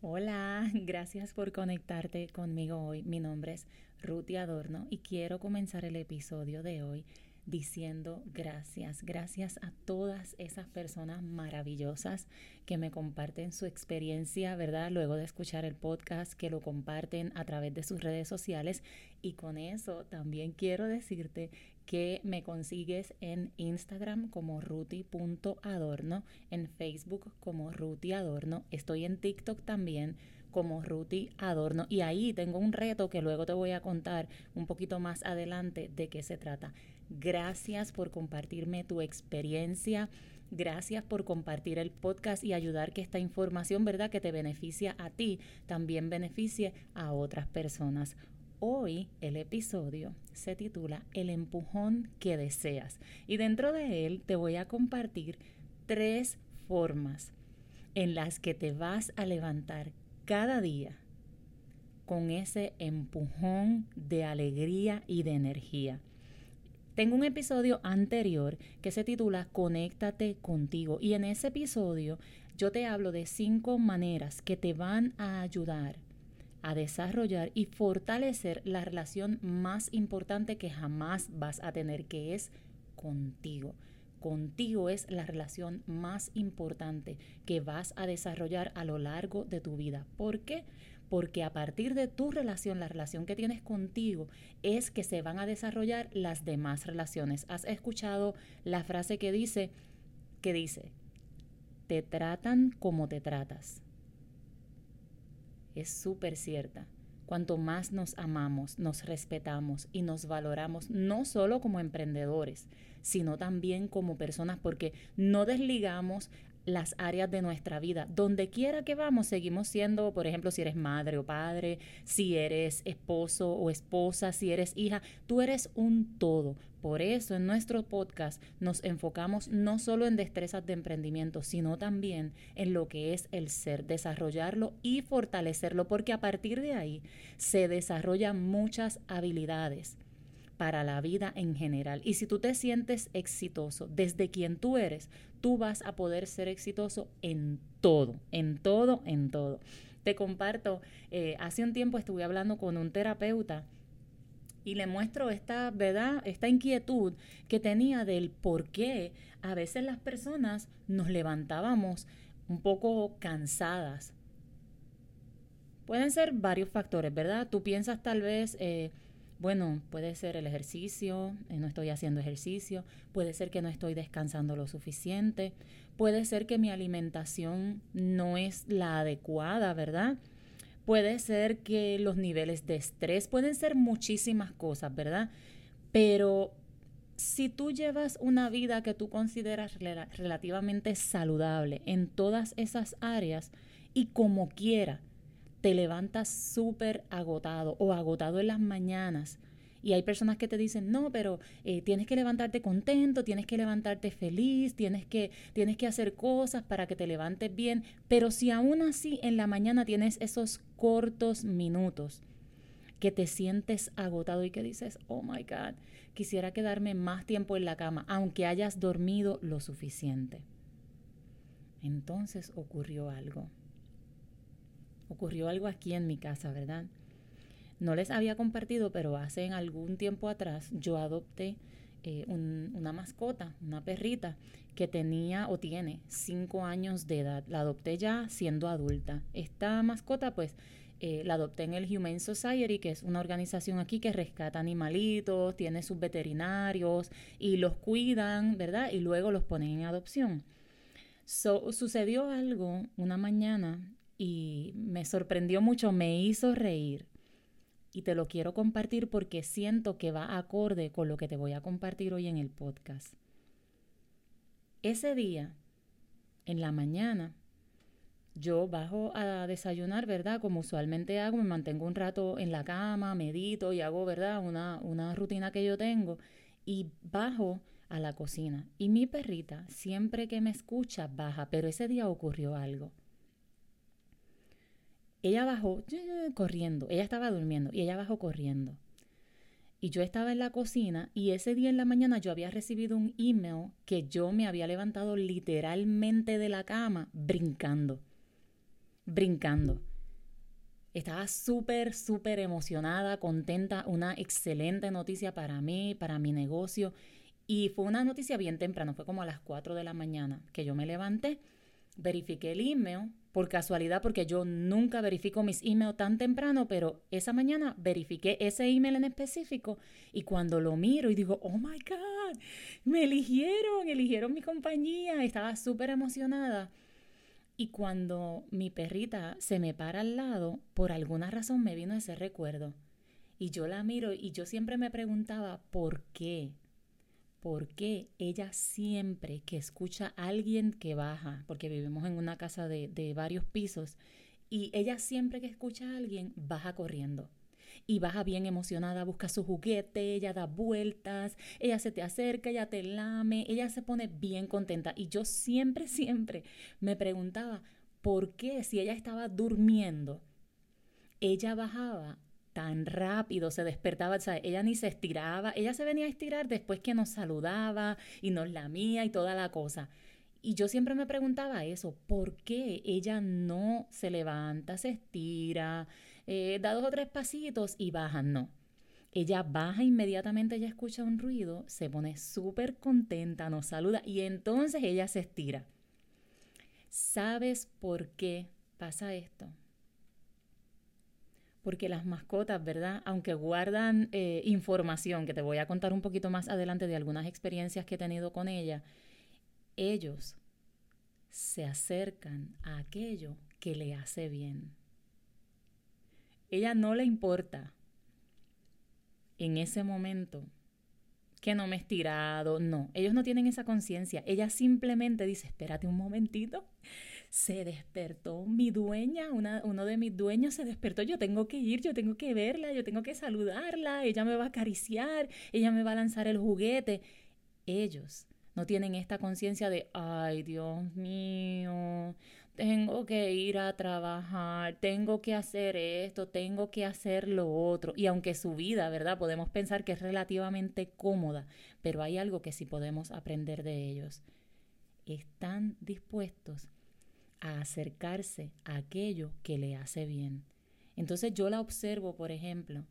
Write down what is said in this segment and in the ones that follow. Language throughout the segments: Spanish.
Hola, gracias por conectarte conmigo hoy. Mi nombre es Ruti Adorno y quiero comenzar el episodio de hoy diciendo gracias, gracias a todas esas personas maravillosas que me comparten su experiencia, ¿verdad? Luego de escuchar el podcast, que lo comparten a través de sus redes sociales. Y con eso también quiero decirte que me consigues en Instagram como ruti.adorno, en Facebook como Ruti Adorno, estoy en TikTok también como Ruti Adorno y ahí tengo un reto que luego te voy a contar un poquito más adelante de qué se trata. Gracias por compartirme tu experiencia. Gracias por compartir el podcast y ayudar que esta información, ¿verdad?, que te beneficia a ti, también beneficie a otras personas. Hoy el episodio se titula El empujón que deseas y dentro de él te voy a compartir tres formas en las que te vas a levantar cada día con ese empujón de alegría y de energía. Tengo un episodio anterior que se titula Conéctate contigo y en ese episodio yo te hablo de cinco maneras que te van a ayudar a desarrollar y fortalecer la relación más importante que jamás vas a tener, que es contigo. Contigo es la relación más importante que vas a desarrollar a lo largo de tu vida. ¿Por qué? Porque a partir de tu relación, la relación que tienes contigo, es que se van a desarrollar las demás relaciones. ¿Has escuchado la frase que dice, que dice, te tratan como te tratas? Es súper cierta. Cuanto más nos amamos, nos respetamos y nos valoramos, no solo como emprendedores, sino también como personas, porque no desligamos las áreas de nuestra vida. Donde quiera que vamos, seguimos siendo, por ejemplo, si eres madre o padre, si eres esposo o esposa, si eres hija, tú eres un todo. Por eso en nuestro podcast nos enfocamos no solo en destrezas de emprendimiento, sino también en lo que es el ser, desarrollarlo y fortalecerlo, porque a partir de ahí se desarrollan muchas habilidades para la vida en general. Y si tú te sientes exitoso desde quien tú eres, tú vas a poder ser exitoso en todo, en todo, en todo. Te comparto, eh, hace un tiempo estuve hablando con un terapeuta y le muestro esta, ¿verdad? Esta inquietud que tenía del por qué a veces las personas nos levantábamos un poco cansadas. Pueden ser varios factores, ¿verdad? Tú piensas tal vez... Eh, bueno, puede ser el ejercicio, eh, no estoy haciendo ejercicio, puede ser que no estoy descansando lo suficiente, puede ser que mi alimentación no es la adecuada, ¿verdad? Puede ser que los niveles de estrés, pueden ser muchísimas cosas, ¿verdad? Pero si tú llevas una vida que tú consideras relativamente saludable en todas esas áreas y como quiera, te levantas súper agotado o agotado en las mañanas. Y hay personas que te dicen, no, pero eh, tienes que levantarte contento, tienes que levantarte feliz, tienes que, tienes que hacer cosas para que te levantes bien. Pero si aún así en la mañana tienes esos cortos minutos que te sientes agotado y que dices, oh my God, quisiera quedarme más tiempo en la cama, aunque hayas dormido lo suficiente. Entonces ocurrió algo ocurrió algo aquí en mi casa, ¿verdad? No les había compartido, pero hace algún tiempo atrás yo adopté eh, una mascota, una perrita, que tenía o tiene cinco años de edad. La adopté ya siendo adulta. Esta mascota, pues, eh, la adopté en el Humane Society, que es una organización aquí que rescata animalitos, tiene sus veterinarios y los cuidan, ¿verdad? Y luego los ponen en adopción. sucedió algo una mañana y me sorprendió mucho, me hizo reír. Y te lo quiero compartir porque siento que va acorde con lo que te voy a compartir hoy en el podcast. Ese día, en la mañana, yo bajo a desayunar, ¿verdad? Como usualmente hago, me mantengo un rato en la cama, medito y hago, ¿verdad? Una, una rutina que yo tengo. Y bajo a la cocina. Y mi perrita, siempre que me escucha, baja, pero ese día ocurrió algo. Ella bajó corriendo, ella estaba durmiendo y ella bajó corriendo. Y yo estaba en la cocina y ese día en la mañana yo había recibido un email que yo me había levantado literalmente de la cama brincando, brincando. Estaba súper, súper emocionada, contenta, una excelente noticia para mí, para mi negocio. Y fue una noticia bien temprano, fue como a las 4 de la mañana que yo me levanté, verifiqué el email, por casualidad, porque yo nunca verifico mis emails tan temprano, pero esa mañana verifiqué ese email en específico y cuando lo miro y digo, oh my God, me eligieron, eligieron mi compañía, estaba súper emocionada. Y cuando mi perrita se me para al lado, por alguna razón me vino ese recuerdo. Y yo la miro y yo siempre me preguntaba, ¿por qué? ¿Por qué ella siempre que escucha a alguien que baja, porque vivimos en una casa de, de varios pisos, y ella siempre que escucha a alguien baja corriendo? y baja bien emocionada, busca su juguete, ella da vueltas, ella se te acerca, ella te lame, ella se pone bien contenta. Y yo siempre, siempre me preguntaba, ¿por qué si ella estaba durmiendo, ella bajaba tan rápido, se despertaba, o ella ni se estiraba, ella se venía a estirar después que nos saludaba y nos lamía y toda la cosa. Y yo siempre me preguntaba eso, ¿por qué ella no se levanta, se estira, eh, da dos o tres pasitos y baja, no. Ella baja inmediatamente, ella escucha un ruido, se pone súper contenta, nos saluda y entonces ella se estira. ¿Sabes por qué pasa esto? Porque las mascotas, ¿verdad? Aunque guardan eh, información, que te voy a contar un poquito más adelante de algunas experiencias que he tenido con ella, ellos se acercan a aquello que le hace bien. Ella no le importa en ese momento que no me he estirado, no, ellos no tienen esa conciencia, ella simplemente dice, espérate un momentito, se despertó mi dueña, uno de mis dueños se despertó, yo tengo que ir, yo tengo que verla, yo tengo que saludarla, ella me va a acariciar, ella me va a lanzar el juguete. Ellos no tienen esta conciencia de, ay Dios mío, tengo que ir a trabajar, tengo que hacer esto, tengo que hacer lo otro. Y aunque su vida, ¿verdad? Podemos pensar que es relativamente cómoda, pero hay algo que sí podemos aprender de ellos. Están dispuestos a acercarse a aquello que le hace bien. Entonces yo la observo, por ejemplo,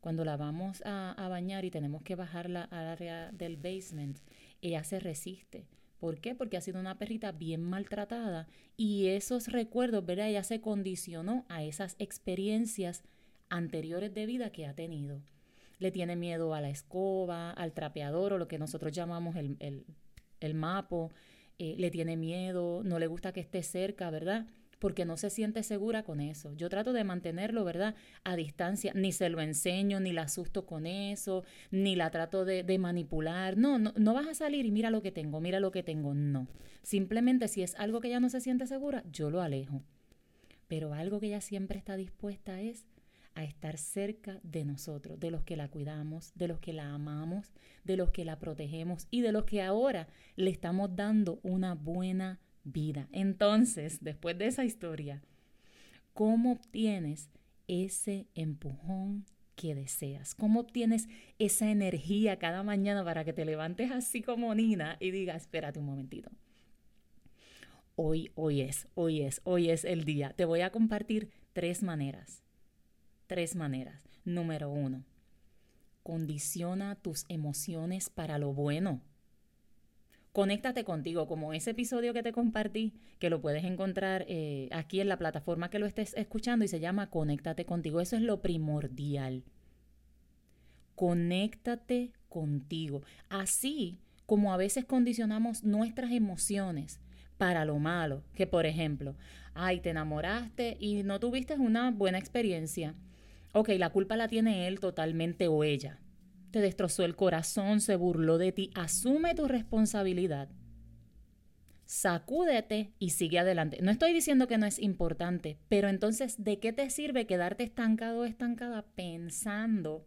cuando la vamos a, a bañar y tenemos que bajarla al área del basement, ella se resiste ¿Por qué? Porque ha sido una perrita bien maltratada y esos recuerdos, ¿verdad? Ella se condicionó a esas experiencias anteriores de vida que ha tenido. Le tiene miedo a la escoba, al trapeador o lo que nosotros llamamos el, el, el mapo. Eh, le tiene miedo, no le gusta que esté cerca, ¿verdad? porque no se siente segura con eso. Yo trato de mantenerlo, ¿verdad? A distancia, ni se lo enseño, ni la asusto con eso, ni la trato de, manipular. No, no, no vas a salir y mira lo que tengo, mira lo que tengo. No. Simplemente si es algo que ella no se siente segura, yo lo alejo. Pero algo que ella siempre está dispuesta es a estar cerca de nosotros, de los que la cuidamos, de los que la amamos, de los que la protegemos y de los que ahora le estamos dando una buena vida. Entonces, después de esa historia, ¿cómo obtienes ese empujón que deseas? ¿Cómo obtienes esa energía cada mañana para que te levantes así como Nina y digas, espérate un momentito? Hoy, hoy es, hoy es, hoy es el día. Te voy a compartir tres maneras. Tres maneras. Número uno, condiciona tus emociones para lo bueno conéctate contigo, como ese episodio que te compartí, que lo puedes encontrar eh, aquí en la plataforma que lo estés escuchando y se llama Conéctate contigo. Eso es lo primordial. Conéctate contigo. Así como a veces condicionamos nuestras emociones para lo malo, que por ejemplo, ay, te enamoraste y no tuviste una buena experiencia. Ok, la culpa la tiene él totalmente o ella te destrozó el corazón, se burló de ti, asume tu responsabilidad. Sacúdete y sigue adelante. No estoy diciendo que no es importante, pero entonces, ¿de qué te sirve quedarte estancado o estancada pensando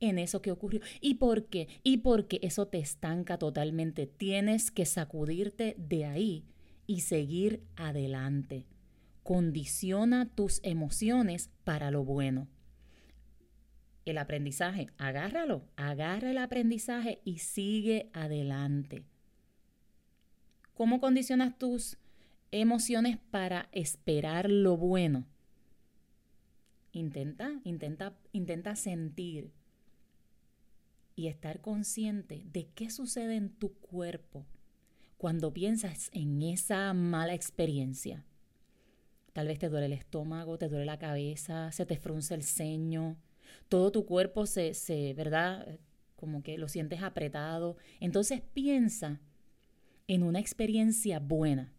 en eso que ocurrió? ¿Y por qué? Y porque eso te estanca totalmente. Tienes que sacudirte de ahí y seguir adelante. Condiciona tus emociones para lo bueno el aprendizaje, agárralo, agarra el aprendizaje y sigue adelante. ¿Cómo condicionas tus emociones para esperar lo bueno? intenta, intenta, intenta sentir y estar consciente de qué sucede en tu cuerpo cuando piensas en esa mala experiencia. Tal vez te duele el estómago, te duele la cabeza, se te frunce el ceño, todo tu cuerpo se, se ¿verdad? Como que lo sientes apretado. Entonces piensa en una experiencia buena.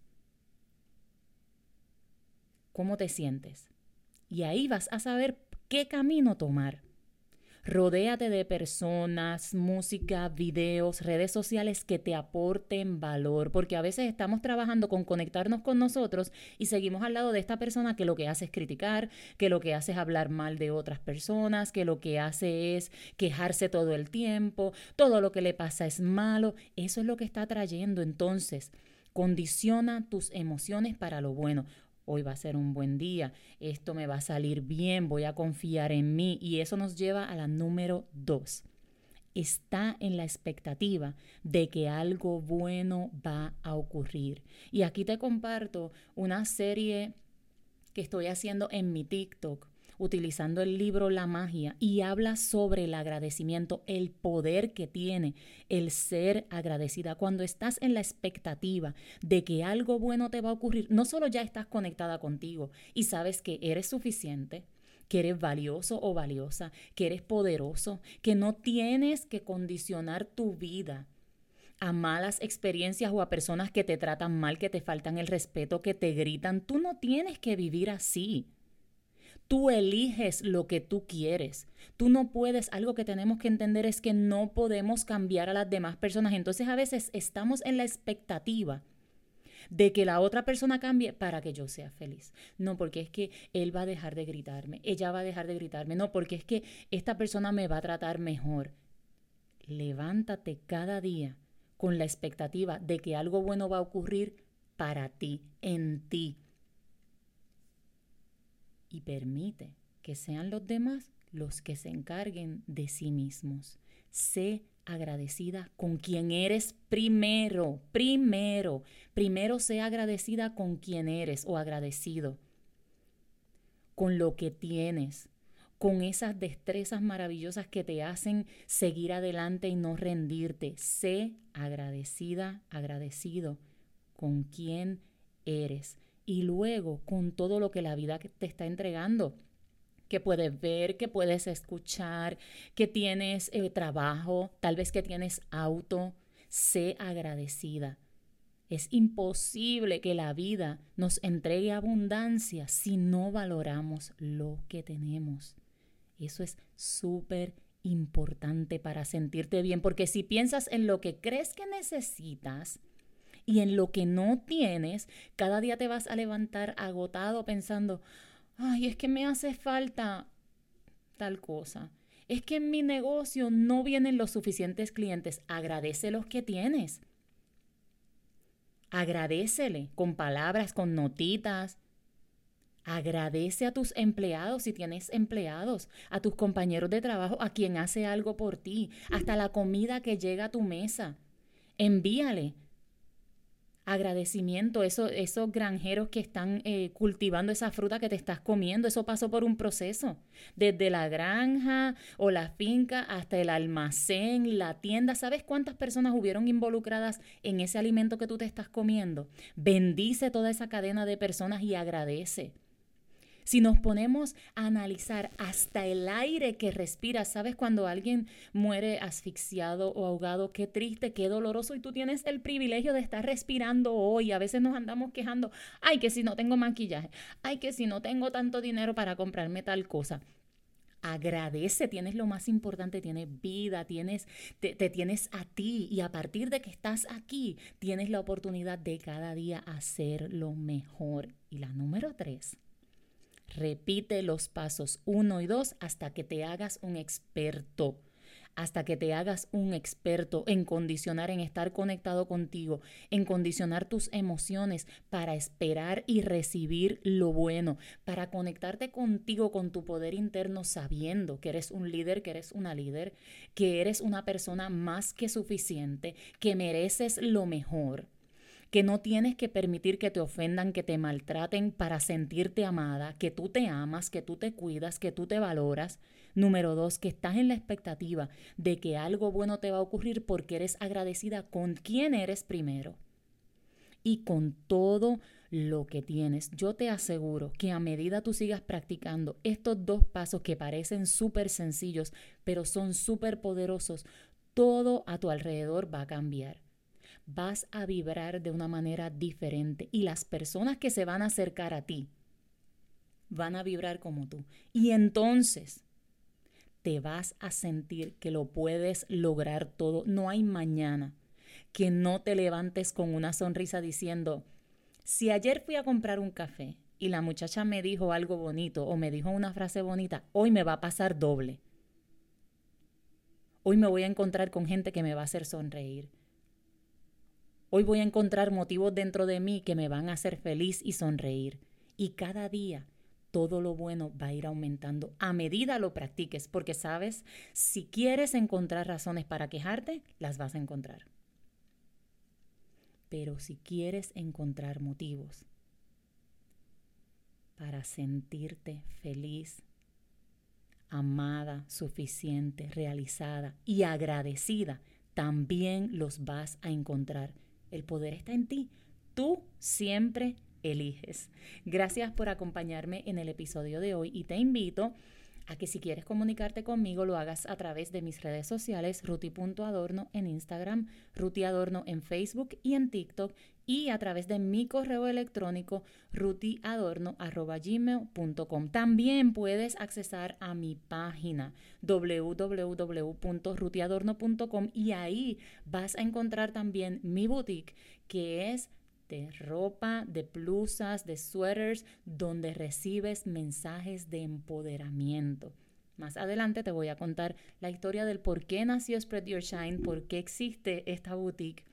¿Cómo te sientes? Y ahí vas a saber qué camino tomar. Rodéate de personas, música, videos, redes sociales que te aporten valor, porque a veces estamos trabajando con conectarnos con nosotros y seguimos al lado de esta persona que lo que hace es criticar, que lo que hace es hablar mal de otras personas, que lo que hace es quejarse todo el tiempo, todo lo que le pasa es malo. Eso es lo que está trayendo. Entonces, condiciona tus emociones para lo bueno hoy va a ser un buen día, esto me va a salir bien, voy a confiar en mí. Y eso nos lleva a la número dos. Está en la expectativa de que algo bueno va a ocurrir. Y aquí te comparto una serie que estoy haciendo en mi TikTok utilizando el libro La magia y habla sobre el agradecimiento, el poder que tiene el ser agradecida. Cuando estás en la expectativa de que algo bueno te va a ocurrir, no solo ya estás conectada contigo y sabes que eres suficiente, que eres valioso o valiosa, que eres poderoso, que no tienes que condicionar tu vida a malas experiencias o a personas que te tratan mal, que te faltan el respeto, que te gritan. Tú no tienes que vivir así. Tú eliges lo que tú quieres. Tú no puedes, algo que tenemos que entender es que no podemos cambiar a las demás personas. Entonces a veces estamos en la expectativa de que la otra persona cambie para que yo sea feliz. No, porque es que él va a dejar de gritarme, ella va a dejar de gritarme. No, porque es que esta persona me va a tratar mejor. Levántate cada día con la expectativa de que algo bueno va a ocurrir para ti, en ti y permite que sean los demás los que se encarguen de sí mismos. Sé agradecida con quien eres primero, primero, primero sé agradecida con quien eres o agradecido, con lo que tienes, con esas destrezas maravillosas que te hacen seguir adelante y no rendirte. Sé agradecida, agradecido con quien eres y luego con todo lo que la vida te está entregando que puedes ver, que puedes escuchar, que tienes eh, trabajo, tal vez que tienes auto, sé agradecida. Es imposible que la vida nos entregue abundancia si no valoramos lo que tenemos. Eso es súper importante para sentirte bien, porque si piensas en lo que crees que necesitas, y en lo que no tienes, cada día te vas a levantar agotado pensando, ay, es que me hace falta tal cosa. Es que en mi negocio no vienen los suficientes clientes. Agradece los que tienes. Agradecele con palabras, con notitas. Agradece a tus empleados si tienes empleados, a tus compañeros de trabajo, a quien hace algo por ti, hasta la comida que llega a tu mesa. Envíale agradecimiento, eso, esos granjeros que están eh, cultivando esa fruta que te estás comiendo, eso pasó por un proceso, desde la granja o la finca hasta el almacén, la tienda, ¿sabes cuántas personas hubieron involucradas en ese alimento que tú te estás comiendo? Bendice toda esa cadena de personas y agradece. Si nos ponemos a analizar hasta el aire que respiras, ¿sabes cuando alguien muere asfixiado o ahogado? Qué triste, qué doloroso y tú tienes el privilegio de estar respirando hoy. A veces nos andamos quejando, ay, que si no tengo maquillaje, ay, que si no tengo tanto dinero para comprarme tal cosa agradece, tienes lo más importante, tienes vida, tienes, te, te, tienes a ti y a partir de que estás aquí, tienes la oportunidad de cada día hacer lo mejor. Y la número tres, Repite los pasos 1 y 2 hasta que te hagas un experto. Hasta que te hagas un experto en condicionar, en estar conectado contigo, en condicionar tus emociones para esperar y recibir lo bueno, para conectarte contigo, con tu poder interno, sabiendo que eres un líder, que eres una líder, que eres una persona más que suficiente, que mereces lo mejor que no tienes que permitir que te ofendan, que te maltraten para sentirte amada, que tú te amas, que tú te cuidas, que tú te valoras. Número dos, que estás en la expectativa de que algo bueno te va a ocurrir porque eres agradecida con quién eres primero y con todo lo que tienes. Yo te aseguro que a medida tú sigas practicando estos dos pasos que parecen súper sencillos, pero son súper poderosos, todo a tu alrededor va a cambiar. Vas a vibrar de una manera diferente y las personas que se van a acercar a ti van a vibrar como tú. Y entonces te vas a sentir que lo puedes lograr todo. No hay mañana que no te levantes con una sonrisa diciendo, si ayer fui a comprar un café y la muchacha me dijo algo bonito o me dijo una frase bonita, hoy me va a pasar doble. Hoy me voy a encontrar con gente que me va a hacer sonreír. Hoy voy a encontrar motivos dentro de mí que me van a hacer feliz y sonreír. Y cada día todo lo bueno va a ir aumentando a medida lo practiques, porque sabes, si quieres encontrar razones para quejarte, las vas a encontrar. Pero si quieres encontrar motivos para sentirte feliz, amada, suficiente, realizada y agradecida, también los vas a encontrar. El poder está en ti. Tú siempre eliges. Gracias por acompañarme en el episodio de hoy y te invito a que si quieres comunicarte conmigo lo hagas a través de mis redes sociales, ruti.adorno en Instagram, rutiadorno en Facebook y en TikTok y a través de mi correo electrónico rutiadorno.gmail.com. También puedes accesar a mi página www.rutiadorno.com y ahí vas a encontrar también mi boutique que es de ropa, de blusas, de sweaters, donde recibes mensajes de empoderamiento. Más adelante te voy a contar la historia del por qué nació Spread Your Shine, por qué existe esta boutique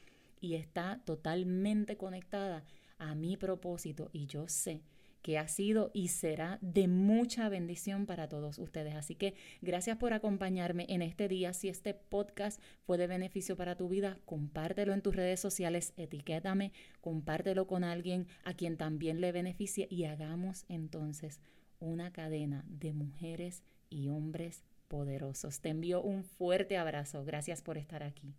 y está totalmente conectada a mi propósito y yo sé que ha sido y será de mucha bendición para todos ustedes. Así que gracias por acompañarme en este día. Si este podcast fue de beneficio para tu vida, compártelo en tus redes sociales, etiquétame, compártelo con alguien a quien también le beneficie y hagamos entonces una cadena de mujeres y hombres poderosos. Te envío un fuerte abrazo. Gracias por estar aquí.